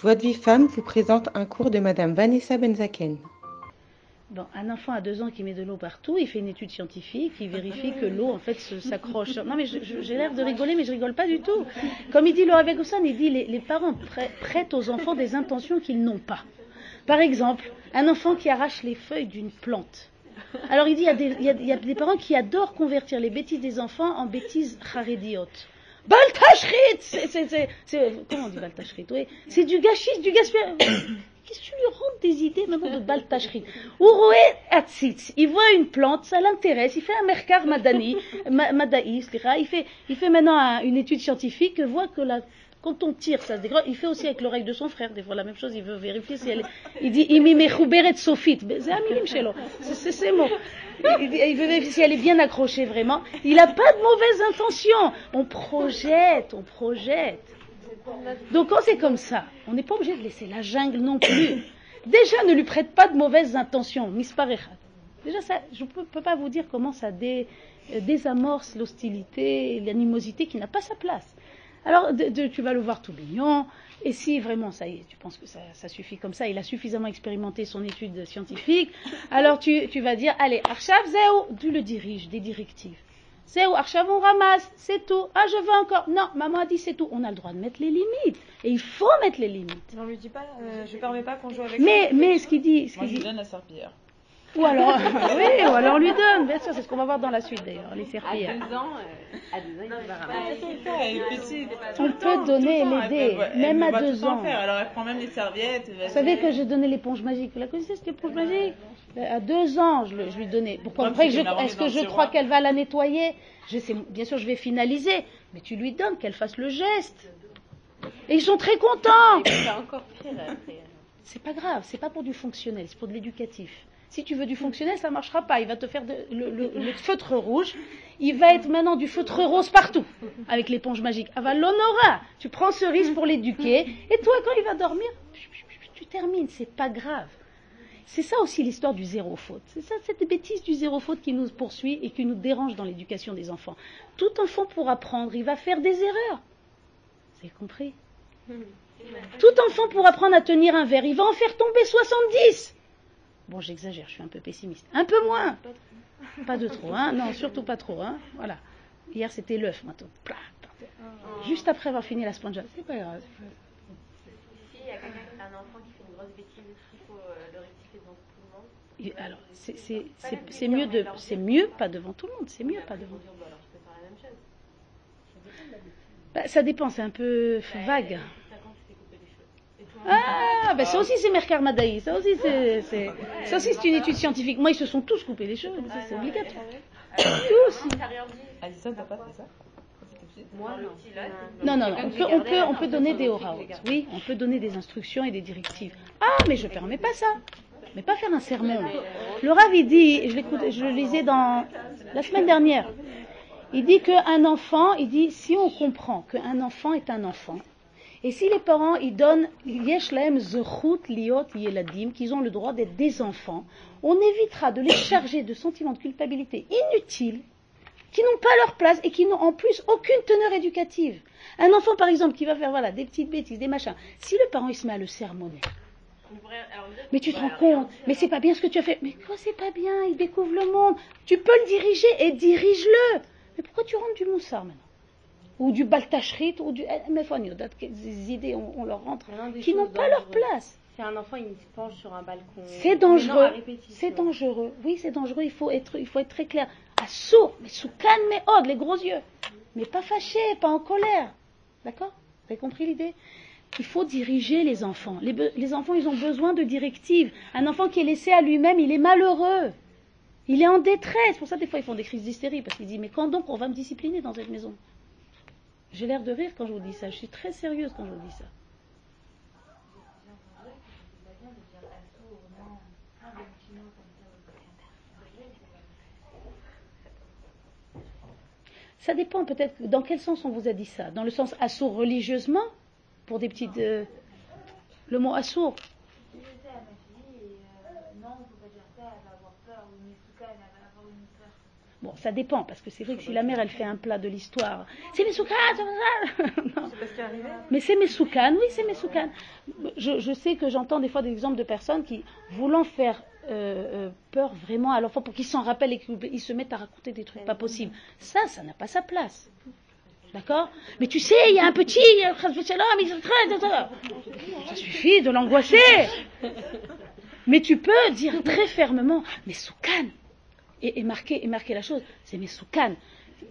Joie de vie femme vous présente un cours de Madame Vanessa Benzaken. Un enfant à deux ans qui met de l'eau partout, il fait une étude scientifique, il vérifie que l'eau en fait s'accroche. Non mais j'ai l'air de rigoler, mais je rigole pas du tout. Comme il dit Laura Begossan, il dit les, parents prê- prêtent aux enfants des intentions qu'ils n'ont pas. Par exemple, un enfant qui arrache les feuilles d'une plante. Alors il dit il y, des, y a des parents qui adorent convertir les bêtises des enfants en bêtises charédiotes. Baltachrit c'est, Comment dit baltachrit Oui, c'est du gâchis, du gaspillage. Qu'est-ce que tu lui rentres des idées maintenant de baltachrit? Uroué Atzitz, il voit une plante, ça l'intéresse, il fait un merkar madani, ma- madaï, etc. il fait, il fait maintenant un- une étude scientifique, voit que la, quand on tire, ça se dégrade. Il fait aussi avec l'oreille de son frère, des fois la même chose, il veut vérifier si elle est... Il dit, c'est ces mots. Il, veut vérifier si elle est bien accrochée vraiment. Il n'a pas de mauvaises intentions. On projette, on projette. Donc quand c'est comme ça, on n'est pas obligé de laisser la jungle non plus. Déjà, ne lui prête pas de mauvaises intentions. Misparechad. Déjà, ça, je ne peux, pas vous dire comment ça dé- désamorce l'hostilité, l'animosité qui n'a pas sa place. Alors, de- de- tu vas le voir tout mignon, et si vraiment ça y est, tu penses que ça, ça suffit comme ça, il a suffisamment expérimenté son étude scientifique, alors tu, tu vas dire, allez, Arshav Zéo, tu le diriges, des directives. Zéo, Arshav on ramasse, c'est tout. Ah, je veux encore. Non, maman a dit c'est tout. On a le droit de mettre les limites. Et il faut mettre les limites. On lui dit pas, euh, je permets pas qu'on joue avec Mais, mais ce qu'il dit, ce Moi, qu'il je dit, donne la serpillière. Ou alors, oui, ou alors on lui donne, bien sûr, c'est ce qu'on va voir dans la suite d'ailleurs, les À serpillères. deux ans, euh, à deux ans, il va ramasser. Elle est petite. On peut donner et temps, l'aider, même me à deux ans. faire. Alors, elle prend même les serviettes. Vous savez que j'ai donné l'éponge magique. Vous la connaissez cette éponge magique Euh, À deux ans, je, le- je lui donnais. Pourquoi Après, Est-ce que je crois qu'elle va la nettoyer? Je sais, Bien sûr, je vais finaliser. Mais tu lui donnes qu'elle fasse le geste. Et ils sont très contents. C'est encore pire après. C'est pas grave, c'est pas pour du fonctionnel, c'est pour de l'éducatif. Si tu veux du fonctionnel, ça marchera pas. Il va te faire de- le, le- le feutre rouge. Il va être maintenant du feutre rose partout avec l'éponge magique. Ah bah l'honora, tu prends ce risque pour l'éduquer. Et toi, quand il va dormir, tu termines. C'est pas grave. C'est ça aussi l'histoire du zéro faute. C'est ça cette bêtise du zéro faute qui nous poursuit et qui nous dérange dans l'éducation des enfants. Tout enfant pour apprendre, il va faire des erreurs. Vous avez compris? Tout enfant pour apprendre à tenir un verre, il va en faire tomber 70. Bon, j'exagère, je suis un peu pessimiste. Un peu moins. Pas de trop, hein Non, surtout pas trop, hein Voilà. Hier, c'était l'œuf, maintenant. Plah, terre. Juste après avoir fini la sponge. C'est pas grave. S'il y a quelqu'un, un enfant qui fait une grosse bêtise, faut euh, le rectifier devant tout le monde Et Alors, c'est- c'est c'est- c'est mieux, de, c'est mieux pas devant tout le monde. C'est mieux pas devant. Dire, alors je peux faire la même chose. Bah, ça dépend, c'est un peu vague. Ça, quand tu t'es coupé les cheveux. Et tout le monde Ah, bah ça aussi c'est Mercar Madaï, ça aussi c'est, c'est- ça aussi c'est une étude scientifique. Moi ils se sont tous coupés les cheveux, c'est obligatoire. Tous. Alison, t'as pas fait ça? Moi, non. Non, non, non, on peut, on peut, on peut donner des oraos. Oui, on peut donner des instructions et des directives. Ah, mais je permets pas ça. Mais pas faire un sermon. Le Rav, il dit, je, l'écoute- je le lisais dans la semaine dernière, il dit qu'un enfant, il dit, si on comprend qu'un enfant est un enfant, et si les parents, ils donnent, yesh lahem zechut liot yeladim, qu'ils ont le droit d'être des enfants, on évitera de les charger de sentiments de culpabilité inutiles, qui n'ont pas leur place et qui n'ont en plus aucune teneur éducative. Un enfant, par exemple, qui va faire voilà, des petites bêtises, des machins, si le parent il se met à le sermonner, mais tu te rends compte, mais c'est pas bien ce que tu as fait. Mais quoi, c'est pas bien Il découvre le monde. Tu peux le diriger et dirige-le. Mais pourquoi tu rentres du moussard maintenant? Ou du baltachrit, ou du. eh, Mais des idées, on, on leur rentre, qui n'ont pas leur place. Si un enfant il se penche sur un balcon. C'est dangereux. C'est dangereux. Oui, c'est dangereux. Il faut être, il faut être très clair. À sourd, mais sous calme et hode, les gros yeux. Mais pas fâché, pas en colère. D'accord Vous avez compris l'idée Il faut diriger les enfants. Les, enfants, ils ont besoin de directives. Un enfant qui est laissé à lui-même, il est malheureux. Il est en détresse. Pour ça, des fois, ils font des crises d'hystérie parce qu'ils disent Mais quand donc on va me discipliner dans cette maison? J'ai l'air de rire quand je vous dis ça. Je suis très sérieuse quand je vous dis ça. Ça dépend peut-être dans quel sens on vous a dit ça. Dans le sens assourd religieusement, pour des petites. euh, le mot assourd. Je disais à ma fille, et, euh, non, on ne peut pas dire ça, elle va avoir peur, ou une souka, elle va avoir une peur. Bon, ça dépend, parce que c'est vrai que si la mère, elle fait un plat de l'histoire, c'est mes soukanes, c'est ça. Non. C'est parce qu'il est arrivé. Mais c'est mes soukanes, oui, c'est mes soukanes. Je, je sais que j'entends des fois des exemples de personnes qui, voulant faire euh, euh, peur vraiment à l'enfant pour qu'il s'en rappelle et qu'ils se mettent à raconter des trucs pas possibles, ça, ça n'a pas sa place. D'accord? Mais tu sais, il y a un petit, euh, il se traite, ça suffit de l'angoisser. Mais tu peux dire très fermement, mais soukanes et, marquer, la chose, c'est mes soukanes.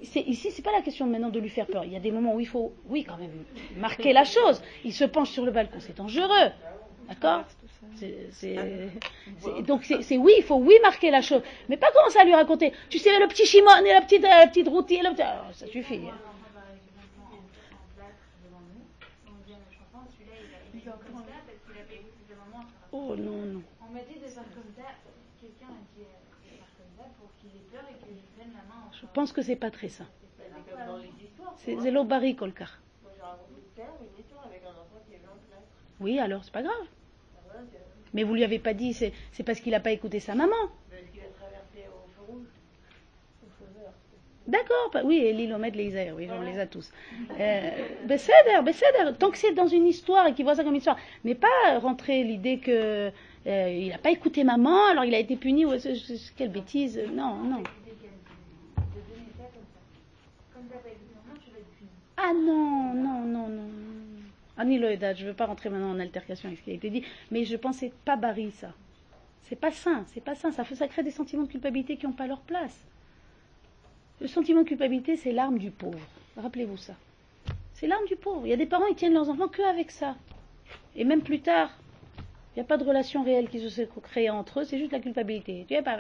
Ici, c'est pas la question maintenant de lui faire peur. Il y a des moments où il faut, oui, quand même, marquer la chose. Il se penche sur le balcon, c'est dangereux. D'accord? Donc, c'est, oui, il faut oui marquer la chose. Mais pas commencer à lui raconter. Tu sais, le petit chimone et la petite, euh, la petite routine, Ah, ça suffit. Oh non, non. On m'a dit de faire comme ça, quelqu'un m'a dit euh, de faire comme ça pour qu'il ait peur et que je prenne la main en Je pense que c'est pas très ça. C'est zélo barry kolkar. Oui, alors c'est pas grave. Mais vous lui avez pas dit, c'est, c'est parce qu'il a pas écouté sa maman. D'accord, bah oui, et l'ilomètre, les Isaïrs, oui, on les a tous. Euh, Besséder, Besséder, tant que c'est dans une histoire et qu'il voit ça comme une histoire, mais pas rentrer l'idée que euh, il n'a pas écouté maman, alors il a été puni, c'est- quelle bêtise, non, non. de donner ça comme ça. Comme t'as pas écouté maman, tu vas être puni. Ah non, non, non, non. Annie Loedat, je ne veux pas rentrer maintenant en altercation avec ce qui a été dit, mais je c'est pas Barry ça. C'est pas sain, c'est pas sain. Ça, crée des sentiments de culpabilité qui n'ont pas leur place. Le sentiment de culpabilité, c'est l'arme du pauvre. Rappelez-vous ça. C'est l'arme du pauvre. Il y a des parents, ils tiennent leurs enfants que avec ça. Et même plus tard, il n'y a pas de relation réelle qui se créée entre eux, c'est juste la culpabilité. Tu pas,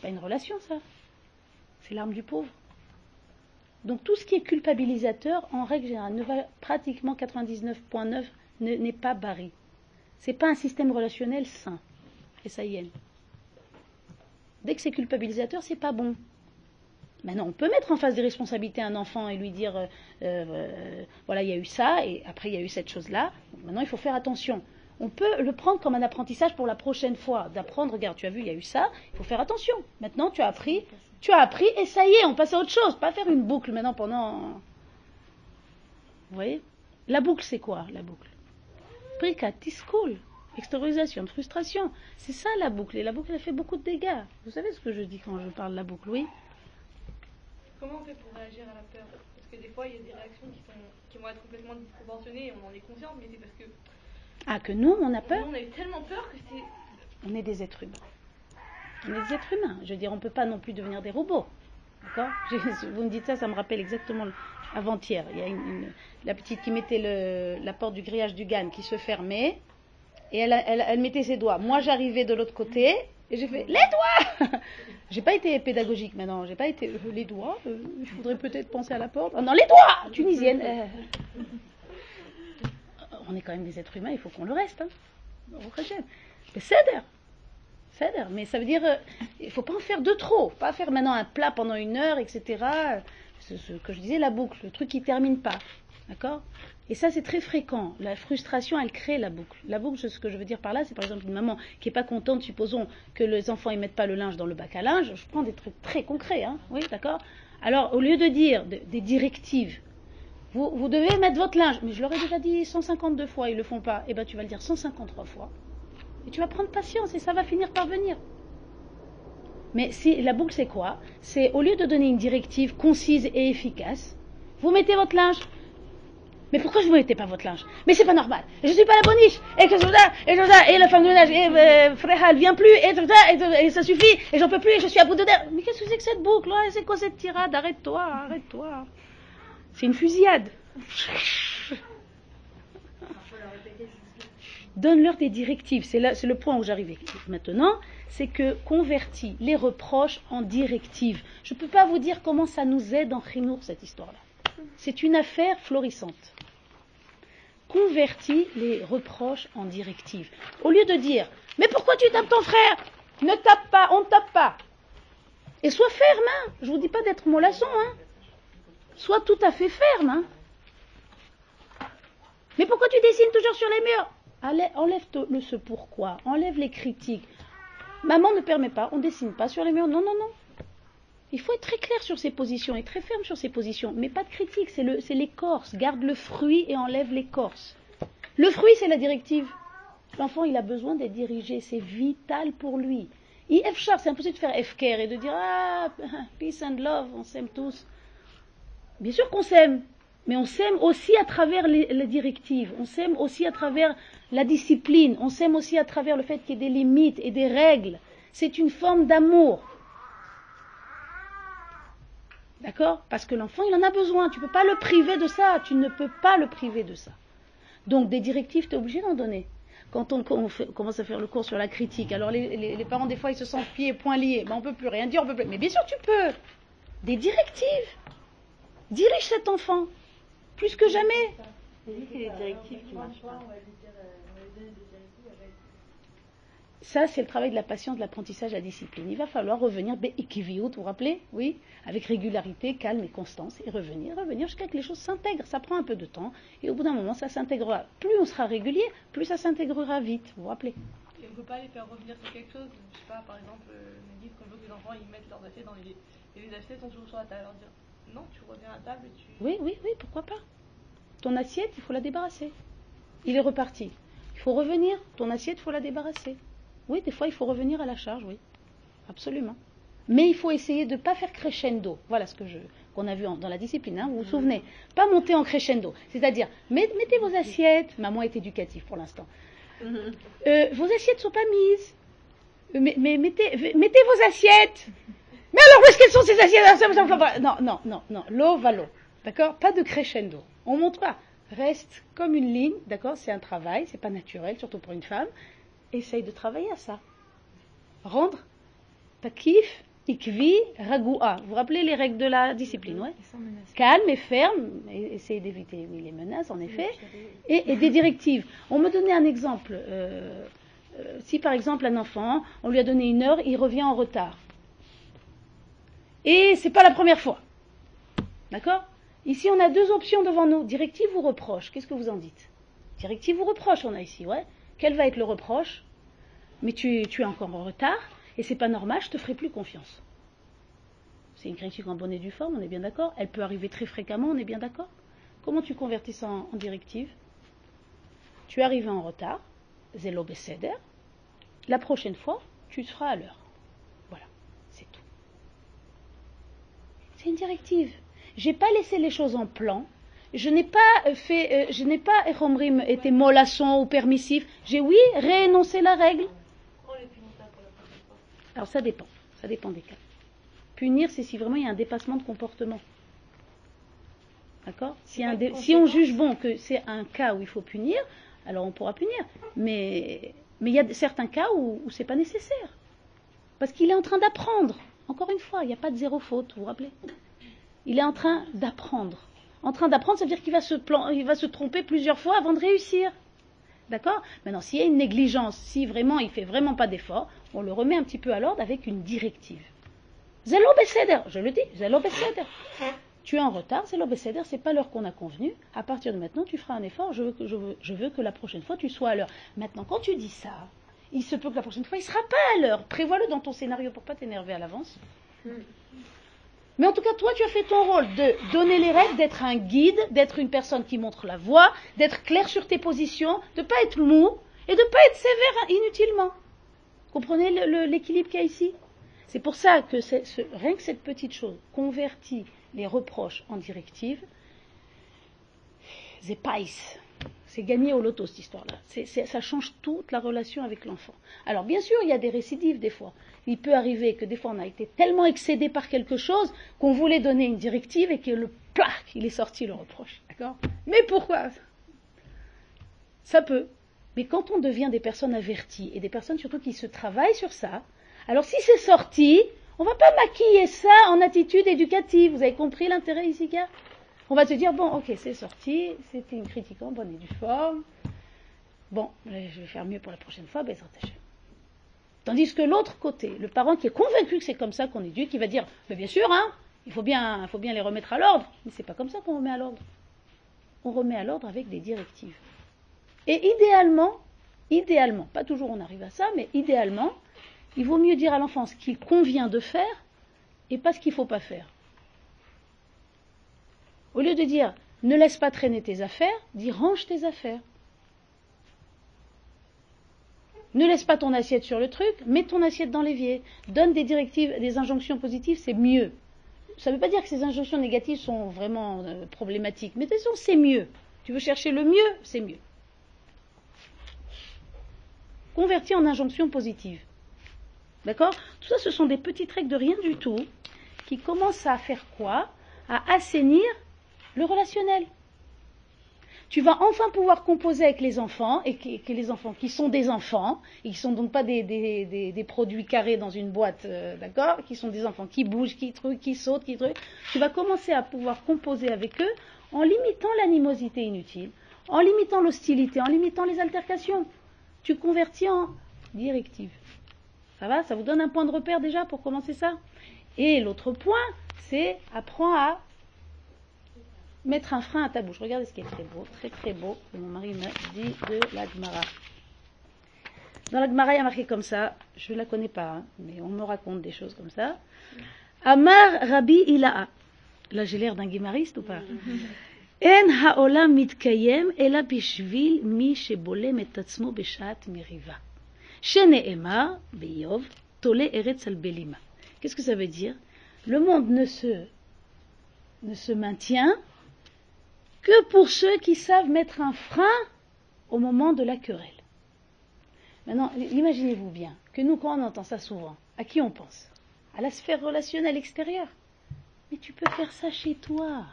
pas une relation, ça. C'est l'arme du pauvre. Donc tout ce qui est culpabilisateur, en règle générale, ne va pratiquement 99.9 ne- n'est pas barré. C'est pas un système relationnel sain. Et ça y est. Dès que c'est culpabilisateur, c'est pas bon. Maintenant, on peut mettre en face des responsabilités un enfant et lui dire, euh, euh, voilà, il y a eu ça, et après il y a eu cette chose-là. Maintenant, il faut faire attention. On peut le prendre comme un apprentissage pour la prochaine fois, d'apprendre, regarde, tu as vu, il y a eu ça, il faut faire attention. Maintenant, tu as appris, tu as appris, et ça y est, on passe à autre chose. Pas faire une boucle maintenant pendant... Vous voyez La boucle, c'est quoi, la boucle? Prikat, school, extériorisation frustration. C'est ça la boucle, et la boucle, elle fait beaucoup de dégâts. Vous savez ce que je dis quand je parle de la boucle, oui? Comment on fait pour réagir à la peur? Parce que des fois, il y a des réactions qui, sont, qui vont être complètement disproportionnées et on en est conscient, mais c'est parce que Ah, que nous, on a nous, peur? on a eu tellement peur que c'est. On est des êtres humains. On est des êtres humains. Je veux dire, on ne peut pas non plus devenir des robots. D'accord? Vous me dites ça, ça me rappelle exactement avant-hier. Il y a une, une- la petite qui mettait le- la porte du grillage du GAN qui se fermait et elle, a- elle- elle mettait ses doigts. Moi, j'arrivais de l'autre côté et j'ai fait les doigts J'ai pas été pédagogique maintenant. J'ai pas été euh, les doigts. euh, il faudrait peut-être penser à la porte. Oh non, les doigts Tunisienne. euh. On est quand même des êtres humains. Il faut qu'on le reste. Hein. C'est. Mais ça veut dire, euh, il faut pas en faire de trop. Pas faire maintenant un plat pendant une heure, etc. C'est ce que je disais, la boucle, le truc qui termine pas. D'accord? Et ça, c'est très fréquent. La frustration, elle crée la boucle. La boucle, ce que je veux dire par là, c'est par exemple une maman qui est pas contente, supposons que les enfants ne mettent pas le linge dans le bac à linge. Je prends des trucs très concrets, hein. Oui, d'accord? Alors, au lieu de dire de- des directives, vous, vous devez mettre votre linge. Mais je leur ai déjà dit 152 fois, ils le font pas. Eh ben, tu vas le dire 153 fois. Et tu vas prendre patience et ça va finir par venir. Mais si, la boucle, c'est quoi? C'est au lieu de donner une directive concise et efficace, vous mettez votre linge. Mais pourquoi je ne mettez pas votre linge? Mais c'est pas normal. Je suis pas la boniche. Et que ça, et tout ça, et la femme de ménage, et euh, Fréha, elle vient plus, et ça, ça suffit, et j'en peux plus, et je suis à bout de nerfs. Mais qu'est-ce que c'est que cette boucle là C'est quoi cette tirade? Arrête-toi, arrête-toi. C'est une fusillade. Donne-leur des directives. C'est le point où j'arrivais maintenant. C'est que convertis les reproches en directives. Je ne peux pas vous dire comment ça nous aide en Chinour, cette histoire-là. C'est une affaire florissante. Convertis les reproches en directives. Au lieu de dire Mais pourquoi tu tapes ton frère? Ne tape pas, on ne tape pas. Et sois ferme, hein. Je vous dis pas d'être mollasson, hein. Sois tout à fait ferme, hein. Mais pourquoi tu dessines toujours sur les murs? Enlève le ce pourquoi, enlève les critiques. Maman ne permet pas, on ne dessine pas sur les murs. Non, non, non. Il faut être très clair sur ses positions et très ferme sur ses positions, mais pas de critique, c'est l'écorce. Garde le fruit et enlève l'écorce. Le fruit, c'est la directive. L'enfant, il a besoin d'être dirigé, c'est vital pour lui. IF char, c'est impossible de faire FKR et de dire Ah, peace and love, on s'aime tous. Bien sûr qu'on s'aime, mais on s'aime aussi à travers les, directives, on s'aime aussi à travers la discipline, on s'aime aussi à travers le fait qu'il y ait des limites et des règles. C'est une forme d'amour. D'accord? Parce que l'enfant, il en a besoin. Tu ne peux pas le priver de ça. Tu ne peux pas le priver de ça. Donc, des directives, tu es obligé d'en donner. Quand on, commence à faire le cours sur la critique, alors les, parents, des fois, ils se sentent pieds et poings liés. Ben, on ne peut plus rien dire, on peut plus. Mais bien sûr, tu peux. Des directives. Dirige cet enfant. Plus que jamais. Ça, c'est le travail de la patience, de l'apprentissage à discipline. Il va falloir revenir, vous vous rappelez? Oui? Avec régularité, calme et constance, et revenir, revenir jusqu'à ce que les choses s'intègrent. Ça prend un peu de temps, et au bout d'un moment, ça s'intégrera. Plus on sera régulier, plus ça s'intégrera vite, vous vous rappelez Et on ne peut pas les faire revenir sur quelque chose. Je sais pas, par exemple, euh, me dit quand je veux que les enfants ils mettent leurs assiettes dans les. Et les assiettes sont toujours sur la table. Alors dire non, tu reviens à la table et tu. Oui, oui, oui, pourquoi pas Ton assiette, il faut la débarrasser. Il est reparti. Il faut revenir. Ton assiette, il faut la débarrasser. Oui, des fois, il faut revenir à la charge, oui. Absolument. Mais il faut essayer de ne pas faire crescendo. Voilà ce que je qu'on a vu en- dans la discipline, hein, vous vous souvenez Pas monter en crescendo. C'est-à-dire, met- mettez vos assiettes. Maman est éducative pour l'instant. Euh, vos assiettes sont pas mises. Euh, mais, mais mettez, mettez vos assiettes. Mais alors, où est-ce qu'elles sont ces assiettes? Ah, Non, non, non, non. L'eau va l'eau. D'accord? Pas de crescendo. On monte pas. Reste comme une ligne. D'accord? C'est un travail. C'est pas naturel, surtout pour une femme. Essaye de travailler à ça. Rendre takif, ikvi, ragoua. Vous vous rappelez les règles de la discipline, ouais? Calme et ferme. Et essayez d'éviter oui, les menaces, en effet. Et, et des directives. On me donnait un exemple. Euh, euh, si par exemple un enfant, on lui a donné une heure, il revient en retard. Et c'est pas la première fois. D'accord? Ici, on a deux options devant nous. Directive ou reproche? Qu'est-ce que vous en dites? Directive ou reproche, on a ici, ouais. Quel va être le reproche? Mais tu, es encore en retard et c'est pas normal, je te ferai plus confiance. C'est une critique en bonne et due forme, on est bien d'accord? Elle peut arriver très fréquemment, on est bien d'accord? Comment tu convertis ça en, directive? Tu es arrivé en retard, zélo beseder. La prochaine fois, tu seras à l'heure. Voilà, c'est tout. C'est une directive. J'ai pas laissé les choses en plan. Je n'ai pas euh, fait, euh, je n'ai pas, Echomrim, été mollasson ou permissif. J'ai, oui, réénoncé la règle. Alors ça dépend, ça dépend des cas. Punir, c'est si vraiment il y a un dépassement de comportement. D'accord? Si, on juge bon que c'est un cas où il faut punir, alors on pourra punir. Mais il y a certains cas où, où c'est pas nécessaire. Parce qu'il est en train d'apprendre. Encore une fois, il n'y a pas de zéro faute, vous vous rappelez Il est en train d'apprendre. En train d'apprendre, ça veut dire qu'il va, se tromper plusieurs fois avant de réussir. D'accord? Maintenant, s'il y a une négligence, si vraiment il fait vraiment pas d'effort, on le remet un petit peu à l'ordre avec une directive. Zélo Besséder, je le dis, Zélo Besséder. Tu es en retard, Zélo Besséder, c'est pas l'heure qu'on a convenue. À partir de maintenant, tu feras un effort. Je veux que la prochaine fois, tu sois à l'heure. Maintenant, quand tu dis ça, il se peut que la prochaine fois, il sera pas à l'heure. Prévois-le dans ton scénario pour pas t'énerver à l'avance. Mais en tout cas, toi, tu as fait ton rôle de donner les règles, d'être un guide, d'être une personne qui montre la voie, d'être clair sur tes positions, de ne pas être mou et de ne pas être sévère inutilement. Comprenez l'équilibre qu'il y a ici? C'est pour ça que ce- rien que cette petite chose convertit les reproches en directives. C'est païs. C'est gagné au loto cette histoire-là. Ça change toute la relation avec l'enfant. Alors bien sûr, il y a des récidives des fois. Il peut arriver que des fois on a été tellement excédé par quelque chose qu'on voulait donner une directive et que le plaque, il est sorti le reproche. D'accord? Mais pourquoi? Ça peut. Mais quand on devient des personnes averties et des personnes surtout qui se travaillent sur ça, alors si c'est sorti, on va pas maquiller ça en attitude éducative. Vous avez compris l'intérêt ici On va se dire, bon, ok, c'est sorti, c'était une critique en bonne et due forme. Bon, je vais faire mieux pour la prochaine fois, Bezrat Hashem. Tandis que l'autre côté, le parent qui est convaincu que c'est comme ça qu'on éduque, il va dire, mais bien sûr, hein, il faut bien, faut bien les remettre à l'ordre. Mais c'est pas comme ça qu'on remet à l'ordre. On remet à l'ordre avec des directives. Et idéalement, idéalement, pas toujours on arrive à ça, mais idéalement, il vaut mieux dire à l'enfant ce qu'il convient de faire et pas ce qu'il ne faut pas faire. Au lieu de dire ne laisse pas traîner tes affaires, dis range tes affaires. Ne laisse pas ton assiette sur le truc, mets ton assiette dans l'évier. Donne des directives, des injonctions positives, c'est mieux. Ça ne veut pas dire que ces injonctions négatives sont vraiment euh, problématiques, mais de toute c'est mieux. Tu veux chercher le mieux, c'est mieux. Convertis en injonctions positives. D'accord? Tout ça, ce sont des petites règles de rien du tout qui commencent à faire quoi? À assainir le relationnel. Tu vas enfin pouvoir composer avec les enfants, et que, les enfants qui sont des enfants, et qui ne sont donc pas des, produits carrés dans une boîte, euh, d'accord Qui sont des enfants qui bougent, qui truquent, qui sautent, qui truquent. Tu vas commencer à pouvoir composer avec eux en limitant l'animosité inutile, en limitant l'hostilité, en limitant les altercations. Tu convertis en directive. Ça va? Ça vous donne un point de repère déjà pour commencer ça? Et l'autre point, c'est apprends à mettre un frein à ta bouche. Regardez ce qui est très beau, très très beau, que mon mari m'a dit de la Gemara. Dans la Gemara, il y a marqué comme ça, je ne la connais pas, hein, mais on me raconte des choses comme ça. Amar Rabbi Ila'a. Là, j'ai l'air d'un guimariste ou pas? En haolam mitkayem ela bishvil mi shebolem et atzmo beshat. Shene'emar beyov tole eretz al belima. Qu'est-ce que ça veut dire? Le monde ne se, ne se maintient que pour ceux qui savent mettre un frein au moment de la querelle. Maintenant, imaginez-vous bien que nous, quand on entend ça souvent, à qui on pense? À la sphère relationnelle extérieure. Mais tu peux faire ça chez toi.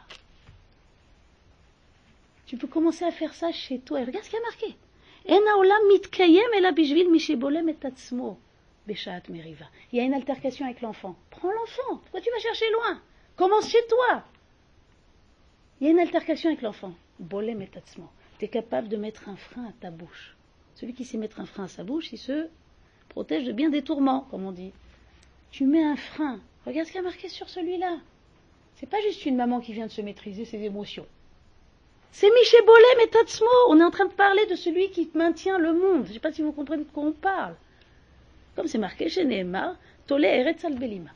Tu peux commencer à faire ça chez toi. Et regarde ce qu'il y a marqué. Il y a une altercation avec l'enfant. Prends l'enfant. Pourquoi tu vas chercher loin? Commence chez toi. Il y a une altercation avec l'enfant. Bolem et Tu es capable de mettre un frein à ta bouche. Celui qui sait mettre un frein à sa bouche, il se protège de bien des tourments, comme on dit. Tu mets un frein. Regarde ce qu'il y a marqué sur celui-là. C'est pas juste une maman qui vient de se maîtriser ses émotions. C'est Miché Bolem et. On est en train de parler de celui qui maintient le monde. Je ne sais pas si vous comprenez de quoi on parle. Comme c'est marqué chez Nehemar, Tole Eretz al Belima.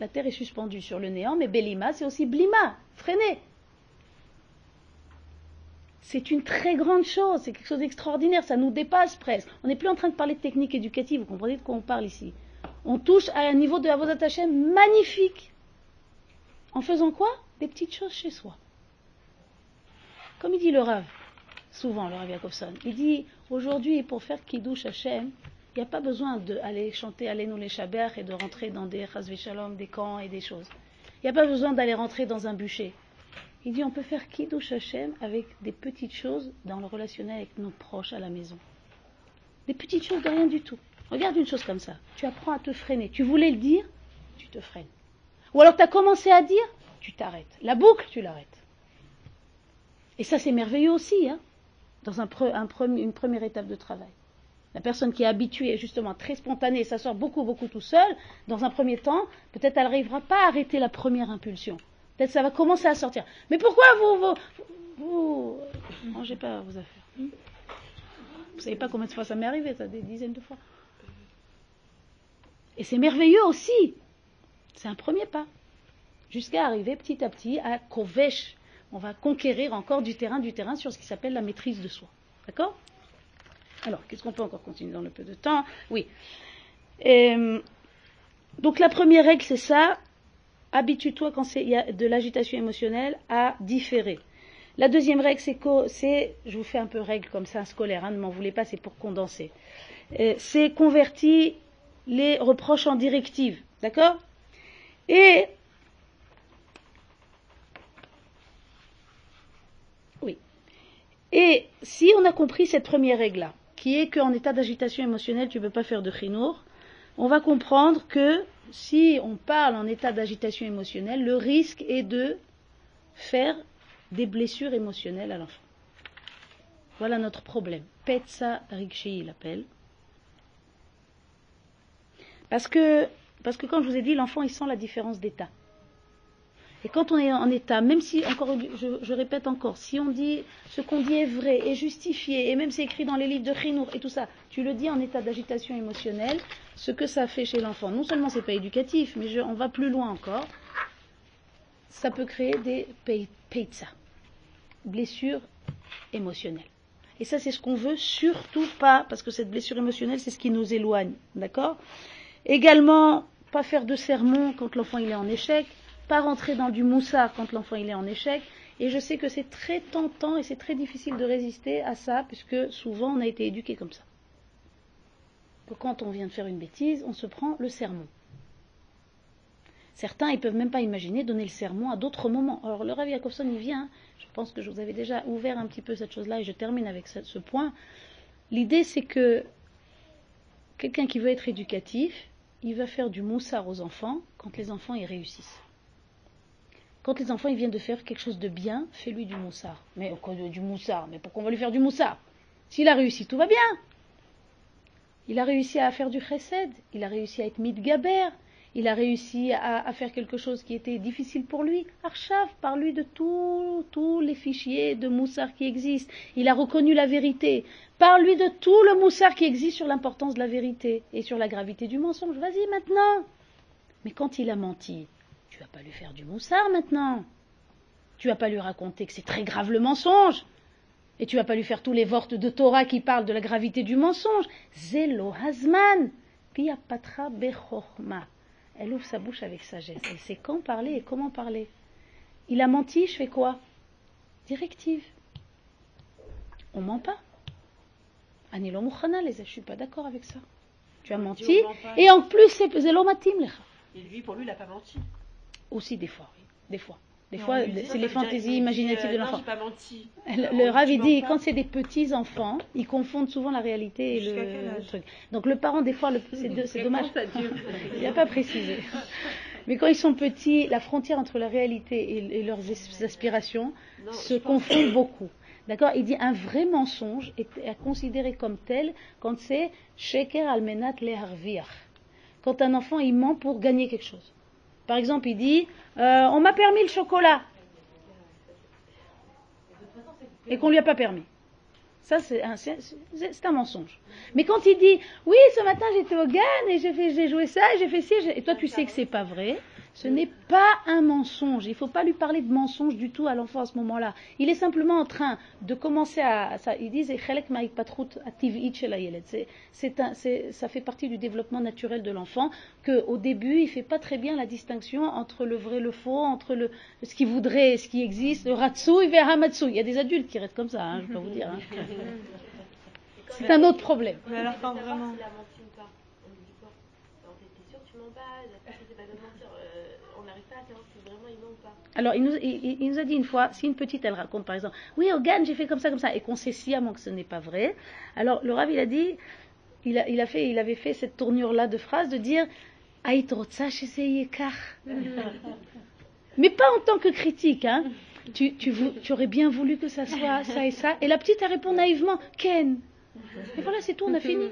La terre est suspendue sur le néant, mais Belima, c'est aussi Blima, freiner. C'est une très grande chose, c'est quelque chose d'extraordinaire, ça nous dépasse presque. On n'est plus en train de parler de technique éducative, vous comprenez de quoi on parle ici. On touche à un niveau de attachés magnifique. En faisant quoi? Des petites choses chez soi. Comme il dit le Rav, souvent le Rav Yakovson, il dit aujourd'hui pour faire Kiddush Hashem, il n'y a pas besoin d'aller chanter Allez nous les Shabbat et de rentrer dans des Shalom, des camps et des choses. Il n'y a pas besoin d'aller rentrer dans un bûcher. Il dit on peut faire Kiddush Hashem avec des petites choses dans le relationnel avec nos proches à la maison. Des petites choses de rien du tout. Regarde une chose comme ça. Tu apprends à te freiner. Tu voulais le dire, tu te freines. Ou alors tu as commencé à dire, tu t'arrêtes. La boucle, tu l'arrêtes. Et ça, c'est merveilleux aussi, hein, dans un une première étape de travail. La personne qui est habituée, justement, très spontanée, s'asseoir beaucoup, beaucoup tout seul, dans un premier temps, peut-être elle n'arrivera pas à arrêter la première impulsion. Peut-être ça va commencer à sortir. Mais pourquoi vous, vous, vous mangez pas vos affaires hmm? Vous savez pas combien de fois ça m'est arrivé, ça, des dizaines de fois. Et c'est merveilleux aussi. C'est un premier pas. Jusqu'à arriver petit à petit à Kovesh. On va conquérir encore du terrain, du terrain sur ce qui s'appelle la maîtrise de soi. D'accord? Alors, qu'est-ce qu'on peut encore continuer dans le peu de temps? Oui. donc la première règle, c'est ça habitue-toi quand il y a de l'agitation émotionnelle à différer. La deuxième règle, c'est, je vous fais un peu règle comme ça, scolaire, hein, ne m'en voulez pas, c'est pour condenser. Euh, c'est convertir les reproches en directives, d'accord? Et oui. Et si on a compris cette première règle-là, qui est qu'en état d'agitation émotionnelle, tu ne peux pas faire de chinour, on va comprendre que si on parle en état d'agitation émotionnelle, le risque est de faire des blessures émotionnelles à l'enfant. Voilà notre problème. Petsa Rikshi, il appelle. Parce que, parce que, comme je vous ai dit, l'enfant, il sent la différence d'état. Et quand on est en état, même si, encore, je répète encore, si on dit ce qu'on dit est vrai, est justifié, et même c'est écrit dans les livres de Khinour et tout ça, tu le dis en état d'agitation émotionnelle, ce que ça fait chez l'enfant, non seulement c'est pas éducatif, mais on va plus loin encore, ça peut créer des peitsa, blessures émotionnelles. Et ça, c'est ce qu'on veut surtout pas, parce que cette blessure émotionnelle, c'est ce qui nous éloigne, d'accord? Également, pas faire de sermon quand l'enfant est en échec, pas rentrer dans du moussard quand l'enfant est en échec. Et je sais que c'est très tentant et c'est très difficile de résister à ça, puisque souvent on a été éduqué comme ça. Quand on vient de faire une bêtise, on se prend le sermon. Certains, ils peuvent même pas imaginer donner le sermon à d'autres moments. Alors le Rav Jacobson, il vient, je pense que je vous avais déjà ouvert un petit peu cette chose-là et je termine avec ce, point. L'idée, c'est que quelqu'un qui veut être éducatif, il va faire du moussard aux enfants quand les enfants y réussissent. Quand les enfants viennent de faire quelque chose de bien, fais-lui du moussard. Mais du moussard Mais pourquoi on va lui faire du moussard? S'il a réussi, tout va bien. Il a réussi à faire du chesed, il a réussi à être midgaber, il a réussi à, faire quelque chose qui était difficile pour lui. Arshav, parle-lui de tous tous les fichiers de moussard qui existent. Il a reconnu la vérité. Parle-lui de tout le moussard qui existe sur l'importance de la vérité et sur la gravité du mensonge. Vas-y maintenant. Mais quand il a menti, tu vas pas lui faire du moussard maintenant. Tu vas pas lui raconter que c'est très grave le mensonge. Et tu vas pas lui faire tous les vortes de Torah qui parlent de la gravité du mensonge. Zelo Hazman. Patra bechorma. Elle ouvre sa bouche avec sagesse. Elle sait quand parler et comment parler. Il a menti, je fais quoi? Directive. On ment pas. Anilo Mouchana, les je suis pas d'accord avec ça. Tu as menti. Et en plus, c'est Zelo Matim lecha. Et lui, pour lui, il a pas menti. Aussi des fois, oui. Des fois. Des fois, c'est les fantaisies dit, imaginatives euh, de Non, l'enfant. Le, le Rav, tu il mens dit, quand c'est des petits enfants, ils confondent souvent la réalité et le, truc. Donc le parent, des fois, c'est dommage. Il n'a pas précisé. Mais quand ils sont petits, la frontière entre la réalité et, et leurs aspirations Non, se confond beaucoup. D'accord? Il dit un vrai mensonge est à considérer comme tel quand c'est sheker almenat leharviach. Quand un enfant il ment pour gagner quelque chose. Par exemple, il dit euh, on m'a permis le chocolat et qu'on lui a pas permis. Ça, c'est un, mensonge. Mais quand il dit, oui, ce matin j'étais au GAN et j'ai joué ça, et j'ai fait ci, et toi tu sais que c'est pas vrai, ce n'est pas un mensonge. Il ne faut pas lui parler de mensonge du tout à l'enfant à ce moment-là. Il est simplement en train de commencer à, ça, ils disent. C'est- un- c'est- ça fait partie du développement naturel de l'enfant qu'au début il fait pas très bien la distinction entre le vrai et le faux, entre le, ce qu'il voudrait et ce qui existe, le ratsui et hamatsui. Il y a des adultes qui restent comme ça, hein, je peux vous dire. hein. C'est un autre problème. Mais alors, quand vraiment. Alors, il nous, il- il- il nous a dit une fois, si une petite, elle raconte par exemple, oui, au GAN, j'ai fait comme ça, comme ça, et qu'on sait sciemment que ce n'est pas vrai, alors le Rav, il a dit, il, a, il, a fait, il avait fait cette tournure-là de phrase de dire, kar. Mais pas en tant que critique, hein. Tu, tu, vou- tu aurais bien voulu que ça soit ça et ça. Et la petite, elle répond naïvement, Ken. Et voilà, c'est tout, on a fini. Non,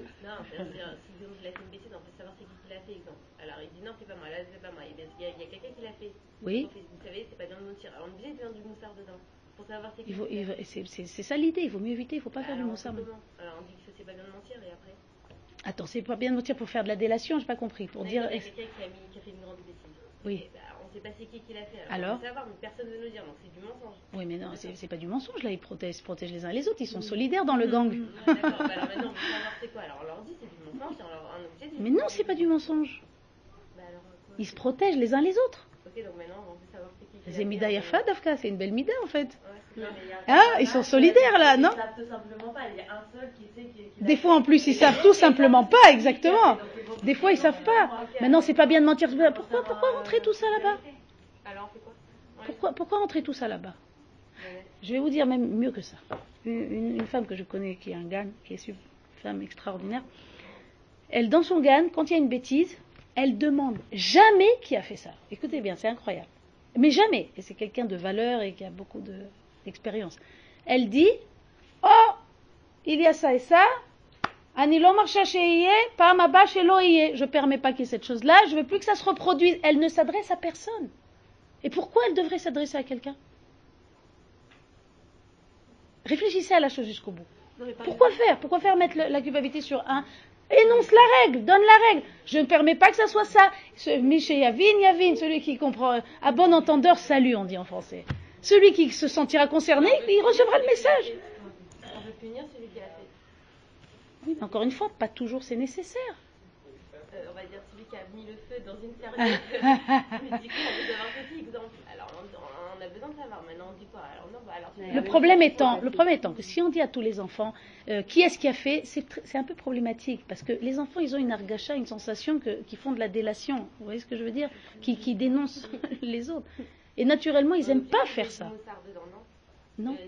a une bêtise, on peut savoir c'est qui qui l'a fait, exemple. Alors, il dit non, c'est pas moi, là, c'est pas moi. Il y a, il y a- quelqu'un qui l'a fait. Oui. Donc, vous savez, c'est pas bien de mentir. Alors, on est obligé de mettre du moussard dedans. Pour savoir c'est qui c'est ça l'idée, il vaut mieux éviter, il ne faut pas faire du Alors, moussard. Alors, on dit que c'est pas bien de mentir et après. Attends, c'est pas bien de mentir pour faire de la délation, j'ai pas compris. Pour dire. Il y a quelqu'un qui a, mis, qui a fait une grande bêtise. Oui. Bah, on sait pas c'est qui qui l'a fait. Alors On peut savoir, mais personne ne veut nous dire, donc c'est du mensonge. Oui, mais non, c'est pas du mensonge, là, ils protègent, protègent les uns les autres, ils sont solidaires dans le gang. Ah, D'accord, bah alors maintenant, on veut savoir c'est quoi. Alors, on leur dit c'est du mensonge, on leur on. Mais non, c'est pas du mensonge. Bah alors, euh, quoi Ils se protègent les uns les autres. Ok, donc maintenant, on veut savoir c'est qui Mida Yafa, Dafka, c'est une belle Mida en fait. Ouais. Ah, ils sont solidaires là, non Ils savent tout simplement pas. Il y a un seul qui sait qui. qui Des fois en plus, ils savent tout simplement pas, exactement. Des fois, ils savent pas. Maintenant, c'est pas bien de mentir. Pourquoi, pourquoi rentrer tout ça là-bas Alors, on fait quoi Ouais. pourquoi, pourquoi rentrer tout ça là-bas Je vais vous dire même mieux que ça. Une, une- une femme que je connais qui est un GAN, qui est une femme extraordinaire, elle, dans son GAN, quand il y a une bêtise, elle demande jamais qui a fait ça. Écoutez bien, c'est incroyable. Mais jamais. Et c'est quelqu'un de valeur et qui a beaucoup de- d'expérience. Elle dit Oh, il y a ça et ça. Je ne permets pas qu'il y ait cette chose-là. Je veux plus que ça se reproduise. Elle ne s'adresse à personne. Et pourquoi elle devrait s'adresser à quelqu'un? Réfléchissez à la chose jusqu'au bout. Non, Pourquoi faire? Pourquoi faire mettre le- la culpabilité sur un Énonce la règle, donne la règle. Je ne permets pas que ça soit ça. Miché Yavin, Yavin, celui qui comprend, à bon entendeur, salut, on dit en français. Celui qui se sentira concerné, il recevra le message. On veut punir celui qui l'a fait. Oui, mais encore une fois, pas toujours c'est nécessaire. Euh, on va dire celui qui a mis le feu dans une serviette. Mais du coup, on avoir petit exemple. Alors, on, on a besoin de savoir. Maintenant, on dit quoi Alors, non, bah, alors, tu Le problème étant, le problème étant que si on dit à tous les enfants euh, qui est-ce qui a fait, c'est un peu problématique parce que les enfants ils ont une argacha, une sensation que, qui font de la délation. Vous voyez ce que je veux dire qui, qui dénoncent les autres. Et naturellement ils aiment pas faire ça. Non. Euh,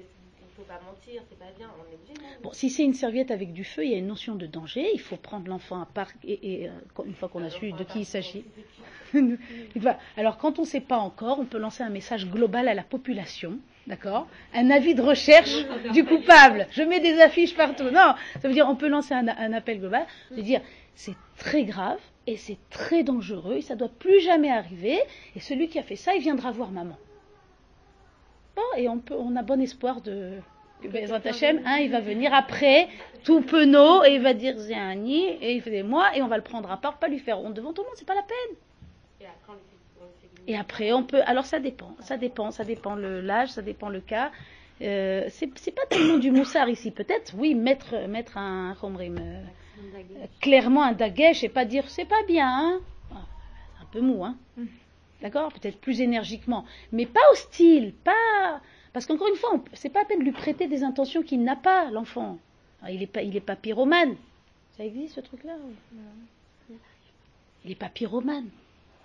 faut pas mentir, c'est pas bien. On est obligé, non Bon, si c'est une serviette avec du feu, il y a une notion de danger. Il faut prendre l'enfant à part et, et, euh, une fois qu'on a su de qui il s'agit. Alors, quand on ne sait pas encore, on peut lancer un message global à la population, d'accord? Un avis de recherche du coupable. Je mets des affiches partout. Non, ça veut dire on peut lancer un, un appel global, de dire c'est très grave et c'est très dangereux et ça doit plus jamais arriver. Et celui qui a fait ça, il viendra voir maman. Et on, peut, on a bon espoir de. Hashem, hein, il va venir après, tout penaud, et il va dire c'est un nid, et il fait des mois, et on va le prendre à part, pas lui faire honte devant tout le monde, c'est pas la peine. Et après, on peut. Alors, ça dépend. Ça dépend. Ça dépend l'âge, ça dépend le cas. Euh, c'est pas tellement du moussard ici. Peut-être, oui, mettre, mettre un. Khomrim, euh, clairement un dagesh et pas dire c'est pas bien. Hein. Ah, Un peu mou, hein. D'accord Peut-être plus énergiquement. Mais pas hostile. Pas. Parce qu'encore une fois, c'est pas à peine de lui prêter des intentions qu'il n'a pas, l'enfant. Ah, Il est pas, il est pas pyromane. Ça existe ce truc-là Il est pas pyromane.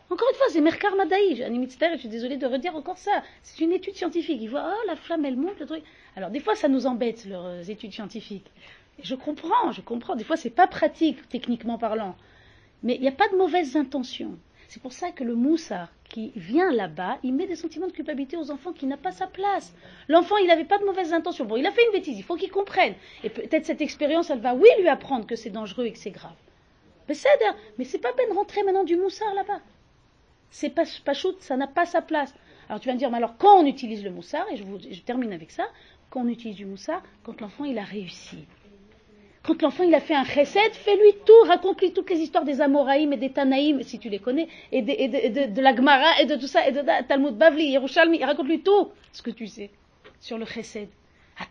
Encore une fois, c'est Merkar Madaï. Je suis désolée de redire encore ça. C'est une étude scientifique. Il voit, oh, la flamme, elle monte, le truc. Alors, des fois, ça nous embête, leurs euh, études scientifiques. Je comprends, je comprends. Des fois, c'est pas pratique, techniquement parlant. Mais il n'y a pas de mauvaises intentions. C'est pour ça que le moussard qui vient là-bas, il met des sentiments de culpabilité aux enfants qui n'a pas sa place. L'enfant, il n'avait pas de mauvaises intentions. Bon, il a fait une bêtise, il faut qu'il comprenne. Et peut-être cette expérience, elle va, oui, lui apprendre que c'est dangereux et que c'est grave. Mais c'est mais c'est pas peine de rentrer maintenant du moussard là-bas. C'est pas, pas ça n'a pas sa place. Alors tu vas me dire, mais alors quand on utilise le moussard, et je, je termine avec ça, quand on utilise du moussard, quand l'enfant il a réussi. Quand l'enfant il a fait un chesed, fais-lui tout, raconte-lui toutes les histoires des Amoraïm et des Tanaïm, si tu les connais, et de, et de, et de- de la Gemara et de tout ça, et de Talmud Bavli, Yerushalmi, raconte-lui tout ce que tu sais sur le chesed.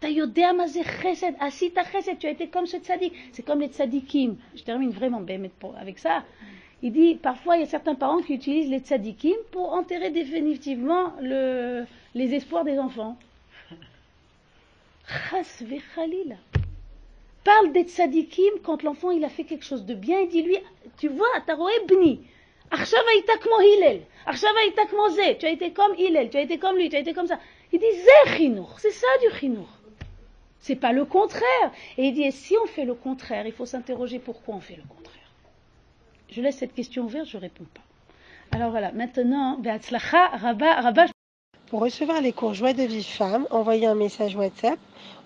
Tu as été comme ce tzaddik. C'est comme les tzaddikim. Je termine vraiment avec ça. Il dit, parfois, il y a certains parents qui utilisent les tzaddikim pour enterrer définitivement le, les espoirs des enfants. parle des tzadikim quand l'enfant il a fait quelque chose de bien, il dit lui, tu vois, Taroé Bni, tu as été comme Hillel, tu as été comme lui, tu as été comme ça. Il dit c'est ça du chinour. C'est pas le contraire. Et il dit, et si on fait le contraire, il faut s'interroger pourquoi on fait le contraire. Je laisse cette question ouverte, je réponds pas. Alors voilà, maintenant, Rabba, Rabba. Pour recevoir les cours de vie femme, envoyez un message WhatsApp